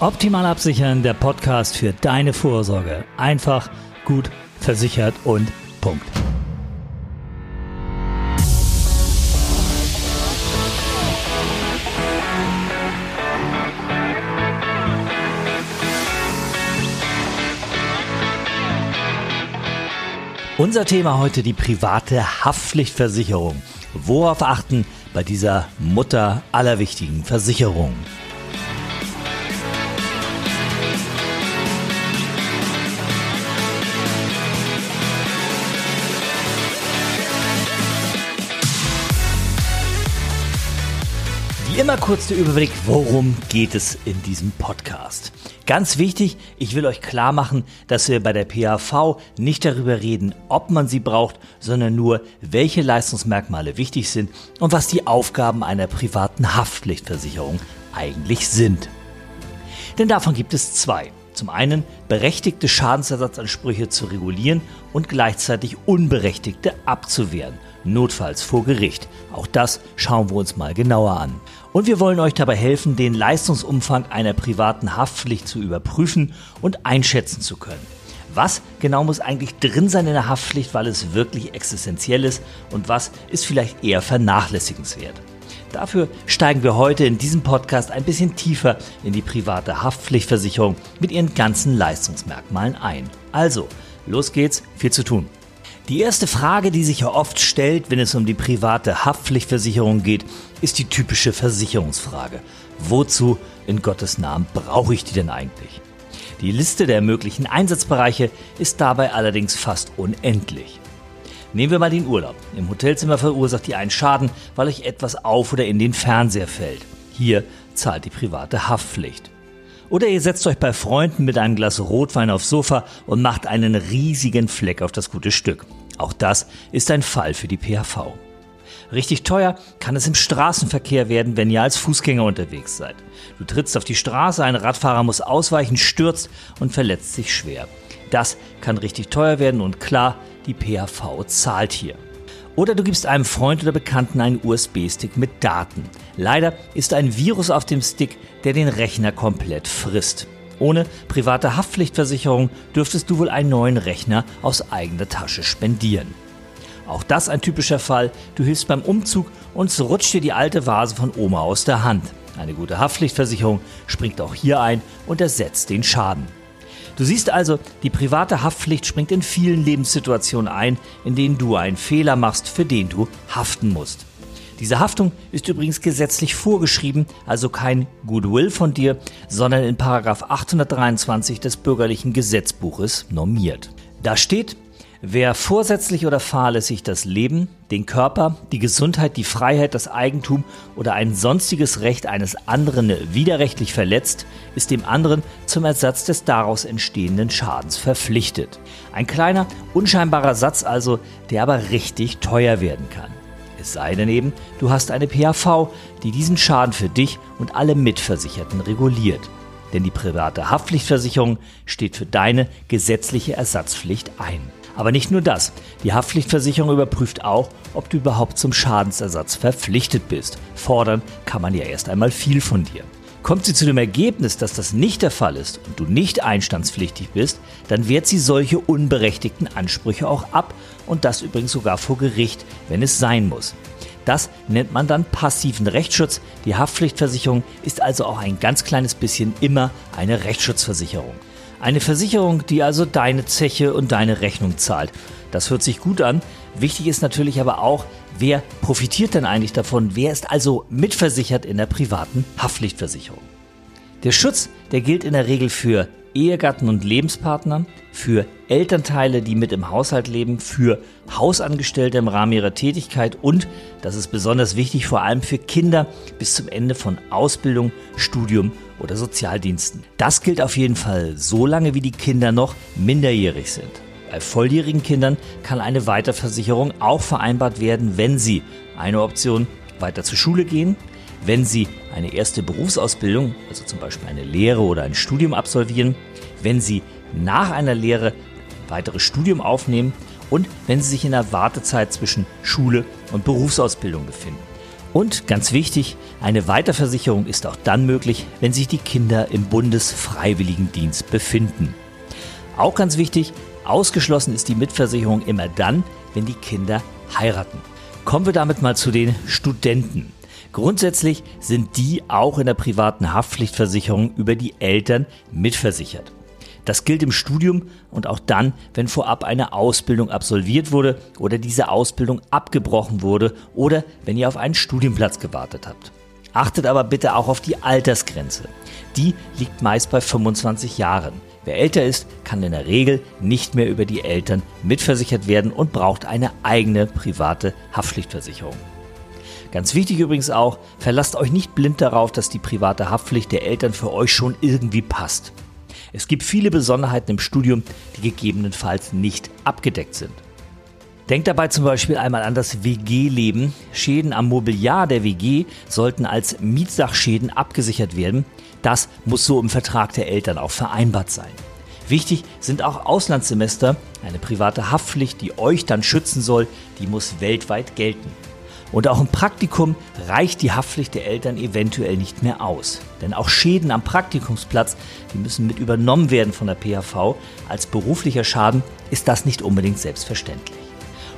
Optimal absichern, der Podcast für deine Vorsorge. Einfach, gut, versichert und Punkt. Unser Thema heute die private Haftpflichtversicherung. Worauf achten bei dieser Mutter aller wichtigen Versicherungen? Immer kurz der Überblick, worum geht es in diesem Podcast. Ganz wichtig, ich will euch klar machen, dass wir bei der PAV nicht darüber reden, ob man sie braucht, sondern nur, welche Leistungsmerkmale wichtig sind und was die Aufgaben einer privaten Haftpflichtversicherung eigentlich sind. Denn davon gibt es zwei. Zum einen berechtigte Schadensersatzansprüche zu regulieren und gleichzeitig unberechtigte abzuwehren, notfalls vor Gericht. Auch das schauen wir uns mal genauer an. Und wir wollen euch dabei helfen, den Leistungsumfang einer privaten Haftpflicht zu überprüfen und einschätzen zu können. Was genau muss eigentlich drin sein in der Haftpflicht, weil es wirklich existenziell ist und was ist vielleicht eher vernachlässigenswert? Dafür steigen wir heute in diesem Podcast ein bisschen tiefer in die private Haftpflichtversicherung mit ihren ganzen Leistungsmerkmalen ein. Also, los geht's, viel zu tun. Die erste Frage, die sich ja oft stellt, wenn es um die private Haftpflichtversicherung geht, ist die typische Versicherungsfrage. Wozu in Gottes Namen brauche ich die denn eigentlich? Die Liste der möglichen Einsatzbereiche ist dabei allerdings fast unendlich. Nehmen wir mal den Urlaub. Im Hotelzimmer verursacht ihr einen Schaden, weil euch etwas auf oder in den Fernseher fällt. Hier zahlt die private Haftpflicht. Oder ihr setzt euch bei Freunden mit einem Glas Rotwein aufs Sofa und macht einen riesigen Fleck auf das gute Stück. Auch das ist ein Fall für die PHV. Richtig teuer kann es im Straßenverkehr werden, wenn ihr als Fußgänger unterwegs seid. Du trittst auf die Straße, ein Radfahrer muss ausweichen, stürzt und verletzt sich schwer. Das kann richtig teuer werden und klar, die PHV zahlt hier. Oder du gibst einem Freund oder Bekannten einen USB-Stick mit Daten. Leider ist ein Virus auf dem Stick, der den Rechner komplett frisst. Ohne private Haftpflichtversicherung dürftest du wohl einen neuen Rechner aus eigener Tasche spendieren. Auch das ein typischer Fall. Du hilfst beim Umzug und so rutscht dir die alte Vase von Oma aus der Hand. Eine gute Haftpflichtversicherung springt auch hier ein und ersetzt den Schaden. Du siehst also, die private Haftpflicht springt in vielen Lebenssituationen ein, in denen du einen Fehler machst, für den du haften musst. Diese Haftung ist übrigens gesetzlich vorgeschrieben, also kein Goodwill von dir, sondern in 823 des bürgerlichen Gesetzbuches normiert. Da steht, Wer vorsätzlich oder fahrlässig das Leben, den Körper, die Gesundheit, die Freiheit, das Eigentum oder ein sonstiges Recht eines anderen widerrechtlich verletzt, ist dem anderen zum Ersatz des daraus entstehenden Schadens verpflichtet. Ein kleiner, unscheinbarer Satz also, der aber richtig teuer werden kann. Es sei denn eben, du hast eine PAV, die diesen Schaden für dich und alle Mitversicherten reguliert. Denn die private Haftpflichtversicherung steht für deine gesetzliche Ersatzpflicht ein. Aber nicht nur das. Die Haftpflichtversicherung überprüft auch, ob du überhaupt zum Schadensersatz verpflichtet bist. Fordern kann man ja erst einmal viel von dir. Kommt sie zu dem Ergebnis, dass das nicht der Fall ist und du nicht einstandspflichtig bist, dann wehrt sie solche unberechtigten Ansprüche auch ab und das übrigens sogar vor Gericht, wenn es sein muss. Das nennt man dann passiven Rechtsschutz. Die Haftpflichtversicherung ist also auch ein ganz kleines bisschen immer eine Rechtsschutzversicherung. Eine Versicherung, die also deine Zeche und deine Rechnung zahlt. Das hört sich gut an. Wichtig ist natürlich aber auch, wer profitiert denn eigentlich davon? Wer ist also mitversichert in der privaten Haftpflichtversicherung? Der Schutz, der gilt in der Regel für Ehegatten und Lebenspartner, für Elternteile, die mit im Haushalt leben, für Hausangestellte im Rahmen ihrer Tätigkeit und, das ist besonders wichtig, vor allem für Kinder bis zum Ende von Ausbildung, Studium oder Sozialdiensten. Das gilt auf jeden Fall so lange, wie die Kinder noch minderjährig sind. Bei volljährigen Kindern kann eine Weiterversicherung auch vereinbart werden, wenn sie eine Option weiter zur Schule gehen, wenn Sie eine erste Berufsausbildung, also zum Beispiel eine Lehre oder ein Studium absolvieren, wenn Sie nach einer Lehre ein weiteres Studium aufnehmen und wenn Sie sich in der Wartezeit zwischen Schule und Berufsausbildung befinden. Und ganz wichtig, eine Weiterversicherung ist auch dann möglich, wenn sich die Kinder im Bundesfreiwilligendienst befinden. Auch ganz wichtig, ausgeschlossen ist die Mitversicherung immer dann, wenn die Kinder heiraten. Kommen wir damit mal zu den Studenten. Grundsätzlich sind die auch in der privaten Haftpflichtversicherung über die Eltern mitversichert. Das gilt im Studium und auch dann, wenn vorab eine Ausbildung absolviert wurde oder diese Ausbildung abgebrochen wurde oder wenn ihr auf einen Studienplatz gewartet habt. Achtet aber bitte auch auf die Altersgrenze. Die liegt meist bei 25 Jahren. Wer älter ist, kann in der Regel nicht mehr über die Eltern mitversichert werden und braucht eine eigene private Haftpflichtversicherung. Ganz wichtig übrigens auch, verlasst euch nicht blind darauf, dass die private Haftpflicht der Eltern für euch schon irgendwie passt. Es gibt viele Besonderheiten im Studium, die gegebenenfalls nicht abgedeckt sind. Denkt dabei zum Beispiel einmal an das WG-Leben. Schäden am Mobiliar der WG sollten als Mietsachschäden abgesichert werden. Das muss so im Vertrag der Eltern auch vereinbart sein. Wichtig sind auch Auslandssemester. Eine private Haftpflicht, die euch dann schützen soll, die muss weltweit gelten. Und auch im Praktikum reicht die Haftpflicht der Eltern eventuell nicht mehr aus. Denn auch Schäden am Praktikumsplatz, die müssen mit übernommen werden von der PHV. Als beruflicher Schaden ist das nicht unbedingt selbstverständlich.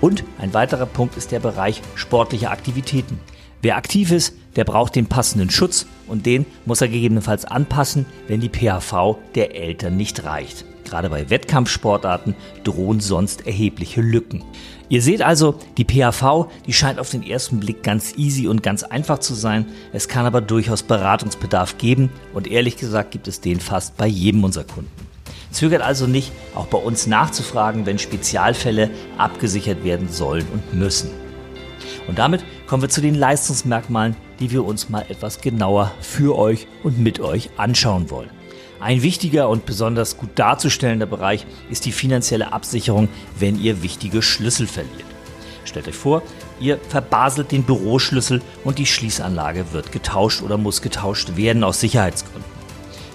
Und ein weiterer Punkt ist der Bereich sportlicher Aktivitäten. Wer aktiv ist, der braucht den passenden Schutz und den muss er gegebenenfalls anpassen, wenn die PHV der Eltern nicht reicht. Gerade bei Wettkampfsportarten drohen sonst erhebliche Lücken. Ihr seht also, die PHV, die scheint auf den ersten Blick ganz easy und ganz einfach zu sein. Es kann aber durchaus Beratungsbedarf geben und ehrlich gesagt gibt es den fast bei jedem unserer Kunden. Zögert also nicht, auch bei uns nachzufragen, wenn Spezialfälle abgesichert werden sollen und müssen. Und damit kommen wir zu den Leistungsmerkmalen, die wir uns mal etwas genauer für euch und mit euch anschauen wollen. Ein wichtiger und besonders gut darzustellender Bereich ist die finanzielle Absicherung, wenn ihr wichtige Schlüssel verliert. Stellt euch vor, ihr verbaselt den Büroschlüssel und die Schließanlage wird getauscht oder muss getauscht werden aus Sicherheitsgründen.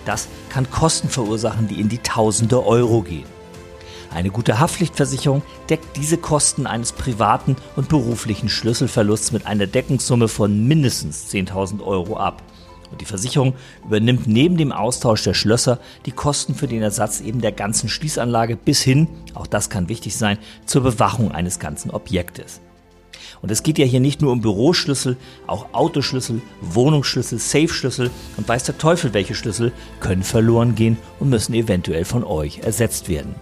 Das kann Kosten verursachen, die in die Tausende Euro gehen. Eine gute Haftpflichtversicherung deckt diese Kosten eines privaten und beruflichen Schlüsselverlusts mit einer Deckungssumme von mindestens 10.000 Euro ab. Und die Versicherung übernimmt neben dem Austausch der Schlösser die Kosten für den Ersatz eben der ganzen Schließanlage bis hin, auch das kann wichtig sein, zur Bewachung eines ganzen Objektes. Und es geht ja hier nicht nur um Büroschlüssel, auch Autoschlüssel, Wohnungsschlüssel, Safe-Schlüssel und weiß der Teufel welche Schlüssel können verloren gehen und müssen eventuell von euch ersetzt werden.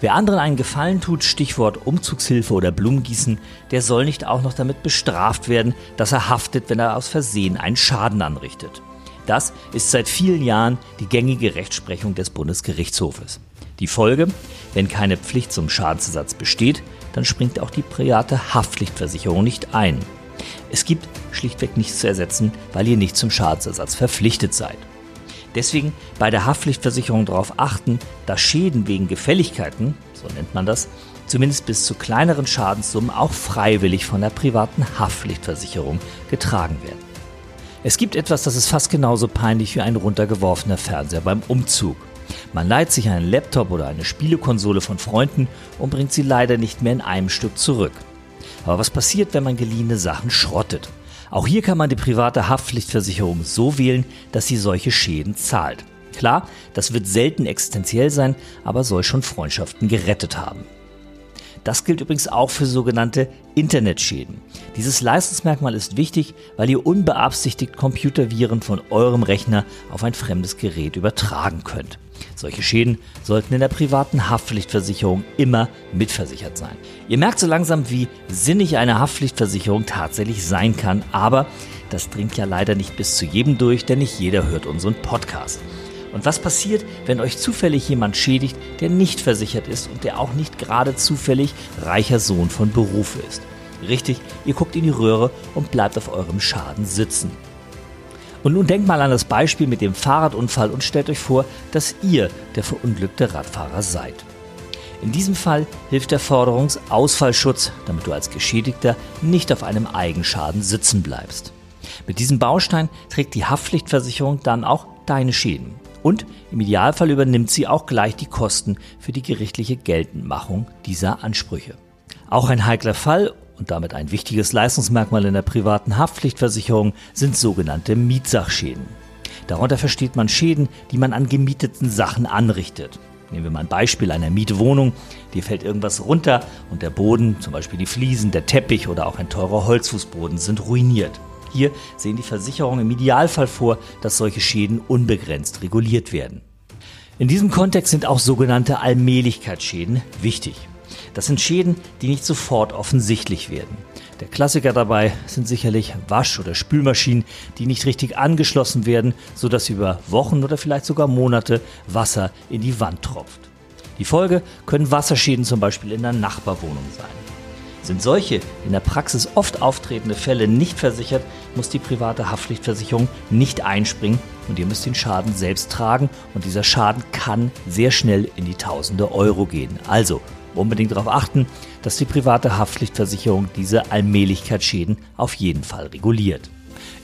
Wer anderen einen Gefallen tut, Stichwort Umzugshilfe oder Blumengießen, der soll nicht auch noch damit bestraft werden, dass er haftet, wenn er aus Versehen einen Schaden anrichtet. Das ist seit vielen Jahren die gängige Rechtsprechung des Bundesgerichtshofes. Die Folge, wenn keine Pflicht zum Schadensersatz besteht, dann springt auch die private Haftpflichtversicherung nicht ein. Es gibt schlichtweg nichts zu ersetzen, weil ihr nicht zum Schadensersatz verpflichtet seid. Deswegen bei der Haftpflichtversicherung darauf achten, dass Schäden wegen Gefälligkeiten, so nennt man das, zumindest bis zu kleineren Schadenssummen auch freiwillig von der privaten Haftpflichtversicherung getragen werden. Es gibt etwas, das ist fast genauso peinlich wie ein runtergeworfener Fernseher beim Umzug. Man leiht sich einen Laptop oder eine Spielekonsole von Freunden und bringt sie leider nicht mehr in einem Stück zurück. Aber was passiert, wenn man geliehene Sachen schrottet? Auch hier kann man die private Haftpflichtversicherung so wählen, dass sie solche Schäden zahlt. Klar, das wird selten existenziell sein, aber soll schon Freundschaften gerettet haben. Das gilt übrigens auch für sogenannte Internetschäden. Dieses Leistungsmerkmal ist wichtig, weil ihr unbeabsichtigt Computerviren von eurem Rechner auf ein fremdes Gerät übertragen könnt. Solche Schäden sollten in der privaten Haftpflichtversicherung immer mitversichert sein. Ihr merkt so langsam, wie sinnig eine Haftpflichtversicherung tatsächlich sein kann, aber das dringt ja leider nicht bis zu jedem durch, denn nicht jeder hört unseren Podcast. Und was passiert, wenn euch zufällig jemand schädigt, der nicht versichert ist und der auch nicht gerade zufällig reicher Sohn von Beruf ist? Richtig, ihr guckt in die Röhre und bleibt auf eurem Schaden sitzen. Und nun denkt mal an das Beispiel mit dem Fahrradunfall und stellt euch vor, dass ihr der verunglückte Radfahrer seid. In diesem Fall hilft der Forderungsausfallschutz, damit du als Geschädigter nicht auf einem Eigenschaden sitzen bleibst. Mit diesem Baustein trägt die Haftpflichtversicherung dann auch deine Schäden. Und im Idealfall übernimmt sie auch gleich die Kosten für die gerichtliche Geltendmachung dieser Ansprüche. Auch ein heikler Fall und damit ein wichtiges Leistungsmerkmal in der privaten Haftpflichtversicherung sind sogenannte Mietsachschäden. Darunter versteht man Schäden, die man an gemieteten Sachen anrichtet. Nehmen wir mal ein Beispiel einer Mietwohnung. Dir fällt irgendwas runter und der Boden, zum Beispiel die Fliesen, der Teppich oder auch ein teurer Holzfußboden sind ruiniert. Hier sehen die Versicherungen im Idealfall vor, dass solche Schäden unbegrenzt reguliert werden. In diesem Kontext sind auch sogenannte Allmählichkeitsschäden wichtig. Das sind Schäden, die nicht sofort offensichtlich werden. Der Klassiker dabei sind sicherlich Wasch- oder Spülmaschinen, die nicht richtig angeschlossen werden, sodass über Wochen oder vielleicht sogar Monate Wasser in die Wand tropft. Die Folge können Wasserschäden zum Beispiel in der Nachbarwohnung sein. Sind solche in der Praxis oft auftretende Fälle nicht versichert, muss die private Haftpflichtversicherung nicht einspringen und ihr müsst den Schaden selbst tragen und dieser Schaden kann sehr schnell in die Tausende Euro gehen. Also unbedingt darauf achten, dass die private Haftpflichtversicherung diese Allmählichkeitsschäden auf jeden Fall reguliert.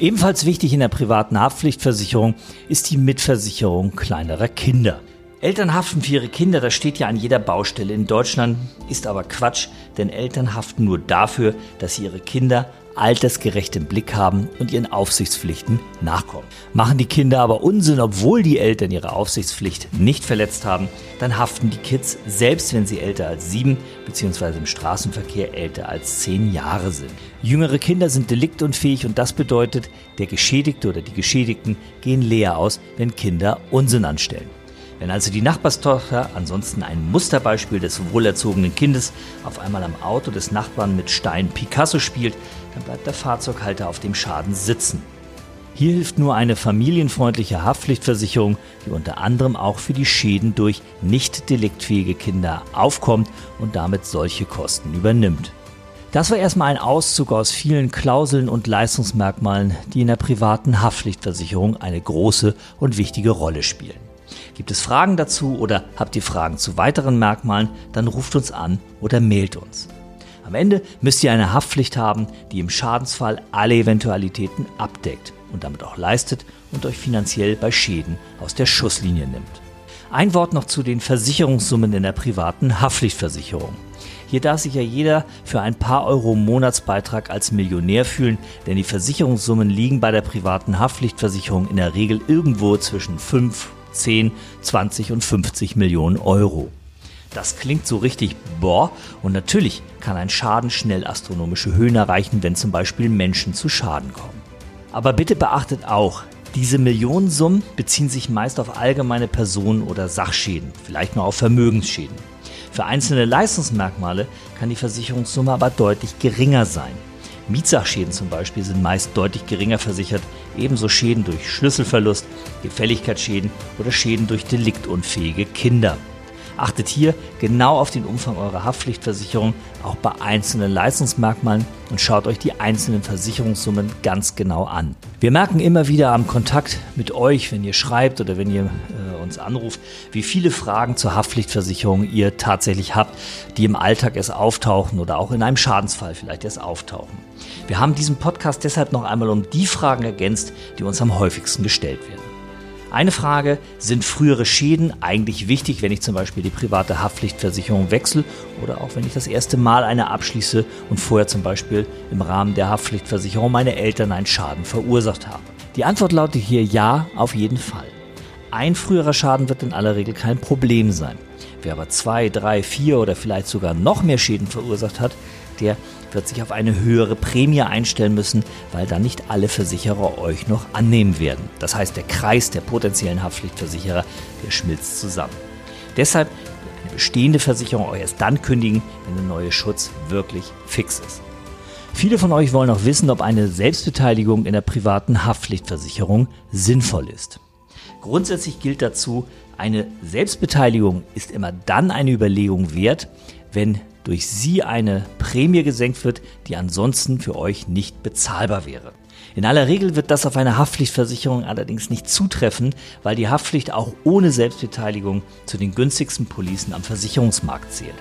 Ebenfalls wichtig in der privaten Haftpflichtversicherung ist die Mitversicherung kleinerer Kinder. Eltern haften für ihre Kinder, das steht ja an jeder Baustelle in Deutschland, ist aber Quatsch, denn Eltern haften nur dafür, dass sie ihre Kinder altersgerecht im Blick haben und ihren Aufsichtspflichten nachkommen. Machen die Kinder aber Unsinn, obwohl die Eltern ihre Aufsichtspflicht nicht verletzt haben, dann haften die Kids, selbst wenn sie älter als sieben bzw. im Straßenverkehr älter als zehn Jahre sind. Jüngere Kinder sind deliktunfähig und das bedeutet, der Geschädigte oder die Geschädigten gehen leer aus, wenn Kinder Unsinn anstellen. Wenn also die Nachbarstochter, ansonsten ein Musterbeispiel des wohlerzogenen Kindes, auf einmal am Auto des Nachbarn mit Stein Picasso spielt, dann bleibt der Fahrzeughalter auf dem Schaden sitzen. Hier hilft nur eine familienfreundliche Haftpflichtversicherung, die unter anderem auch für die Schäden durch nicht deliktfähige Kinder aufkommt und damit solche Kosten übernimmt. Das war erstmal ein Auszug aus vielen Klauseln und Leistungsmerkmalen, die in der privaten Haftpflichtversicherung eine große und wichtige Rolle spielen. Gibt es Fragen dazu oder habt ihr Fragen zu weiteren Merkmalen, dann ruft uns an oder mailt uns. Am Ende müsst ihr eine Haftpflicht haben, die im Schadensfall alle Eventualitäten abdeckt und damit auch leistet und euch finanziell bei Schäden aus der Schusslinie nimmt. Ein Wort noch zu den Versicherungssummen in der privaten Haftpflichtversicherung. Hier darf sich ja jeder für ein paar Euro Monatsbeitrag als Millionär fühlen, denn die Versicherungssummen liegen bei der privaten Haftpflichtversicherung in der Regel irgendwo zwischen 5 10, 20 und 50 Millionen Euro. Das klingt so richtig boah und natürlich kann ein Schaden schnell astronomische Höhen erreichen, wenn zum Beispiel Menschen zu Schaden kommen. Aber bitte beachtet auch, diese Millionensummen beziehen sich meist auf allgemeine Personen- oder Sachschäden, vielleicht noch auf Vermögensschäden. Für einzelne Leistungsmerkmale kann die Versicherungssumme aber deutlich geringer sein. Mietsachschäden zum Beispiel sind meist deutlich geringer versichert, ebenso Schäden durch Schlüsselverlust, Gefälligkeitsschäden oder Schäden durch deliktunfähige Kinder. Achtet hier genau auf den Umfang eurer Haftpflichtversicherung, auch bei einzelnen Leistungsmerkmalen und schaut euch die einzelnen Versicherungssummen ganz genau an. Wir merken immer wieder am Kontakt mit euch, wenn ihr schreibt oder wenn ihr äh, uns anruft, wie viele Fragen zur Haftpflichtversicherung ihr tatsächlich habt, die im Alltag erst auftauchen oder auch in einem Schadensfall vielleicht erst auftauchen. Wir haben diesen Podcast deshalb noch einmal um die Fragen ergänzt, die uns am häufigsten gestellt werden. Eine Frage, sind frühere Schäden eigentlich wichtig, wenn ich zum Beispiel die private Haftpflichtversicherung wechsle oder auch wenn ich das erste Mal eine abschließe und vorher zum Beispiel im Rahmen der Haftpflichtversicherung meine Eltern einen Schaden verursacht habe? Die Antwort lautet hier ja, auf jeden Fall. Ein früherer Schaden wird in aller Regel kein Problem sein. Wer aber zwei, drei, vier oder vielleicht sogar noch mehr Schäden verursacht hat, der wird sich auf eine höhere Prämie einstellen müssen, weil dann nicht alle Versicherer euch noch annehmen werden. Das heißt, der Kreis der potenziellen Haftpflichtversicherer, der schmilzt zusammen. Deshalb eine bestehende Versicherung euch erst dann kündigen, wenn der neue Schutz wirklich fix ist. Viele von euch wollen auch wissen, ob eine Selbstbeteiligung in der privaten Haftpflichtversicherung sinnvoll ist. Grundsätzlich gilt dazu, eine Selbstbeteiligung ist immer dann eine Überlegung wert, wenn durch sie eine Prämie gesenkt wird, die ansonsten für euch nicht bezahlbar wäre. In aller Regel wird das auf eine Haftpflichtversicherung allerdings nicht zutreffen, weil die Haftpflicht auch ohne Selbstbeteiligung zu den günstigsten Policen am Versicherungsmarkt zählt.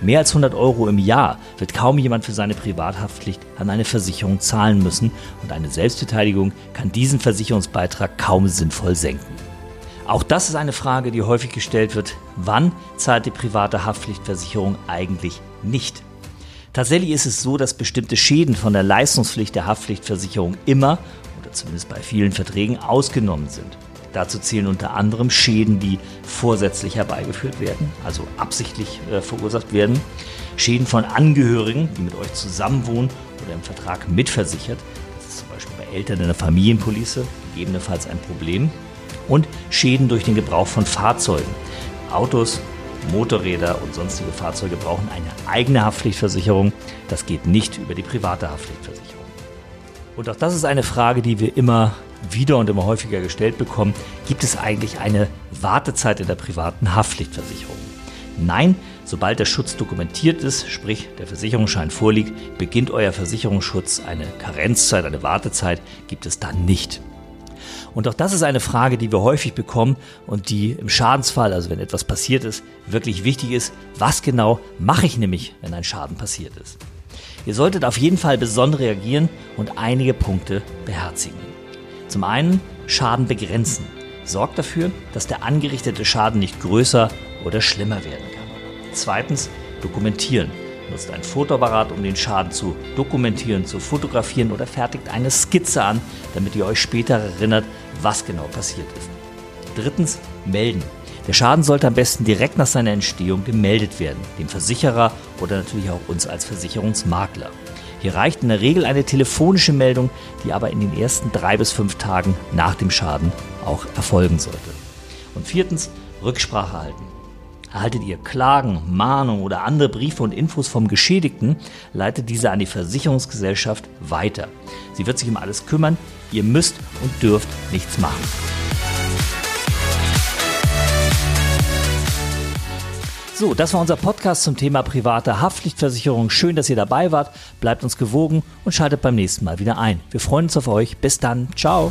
Mehr als 100 Euro im Jahr wird kaum jemand für seine Privathaftpflicht an eine Versicherung zahlen müssen und eine Selbstbeteiligung kann diesen Versicherungsbeitrag kaum sinnvoll senken. Auch das ist eine Frage, die häufig gestellt wird. Wann zahlt die private Haftpflichtversicherung eigentlich nicht? Tatsächlich ist es so, dass bestimmte Schäden von der Leistungspflicht der Haftpflichtversicherung immer oder zumindest bei vielen Verträgen ausgenommen sind. Dazu zählen unter anderem Schäden, die vorsätzlich herbeigeführt werden, also absichtlich äh, verursacht werden, Schäden von Angehörigen, die mit euch zusammenwohnen oder im Vertrag mitversichert, das ist zum Beispiel bei Eltern in der Familienpolice gegebenenfalls ein Problem, und Schäden durch den Gebrauch von Fahrzeugen. Autos, Motorräder und sonstige Fahrzeuge brauchen eine eigene Haftpflichtversicherung. Das geht nicht über die private Haftpflichtversicherung. Und auch das ist eine Frage, die wir immer wieder und immer häufiger gestellt bekommen. Gibt es eigentlich eine Wartezeit in der privaten Haftpflichtversicherung? Nein, sobald der Schutz dokumentiert ist, sprich der Versicherungsschein vorliegt, beginnt euer Versicherungsschutz. Eine Karenzzeit, eine Wartezeit gibt es dann nicht. Und auch das ist eine Frage, die wir häufig bekommen und die im Schadensfall, also wenn etwas passiert ist, wirklich wichtig ist. Was genau mache ich nämlich, wenn ein Schaden passiert ist? Ihr solltet auf jeden Fall besonnen reagieren und einige Punkte beherzigen. Zum einen Schaden begrenzen. Sorgt dafür, dass der angerichtete Schaden nicht größer oder schlimmer werden kann. Zweitens dokumentieren. Nutzt ein Fotoapparat, um den Schaden zu dokumentieren, zu fotografieren oder fertigt eine Skizze an, damit ihr euch später erinnert, was genau passiert ist. Drittens, melden. Der Schaden sollte am besten direkt nach seiner Entstehung gemeldet werden, dem Versicherer oder natürlich auch uns als Versicherungsmakler. Hier reicht in der Regel eine telefonische Meldung, die aber in den ersten drei bis fünf Tagen nach dem Schaden auch erfolgen sollte. Und viertens, Rücksprache halten. Erhaltet ihr Klagen, Mahnungen oder andere Briefe und Infos vom Geschädigten, leitet diese an die Versicherungsgesellschaft weiter. Sie wird sich um alles kümmern. Ihr müsst und dürft nichts machen. So, das war unser Podcast zum Thema private Haftpflichtversicherung. Schön, dass ihr dabei wart. Bleibt uns gewogen und schaltet beim nächsten Mal wieder ein. Wir freuen uns auf euch. Bis dann. Ciao.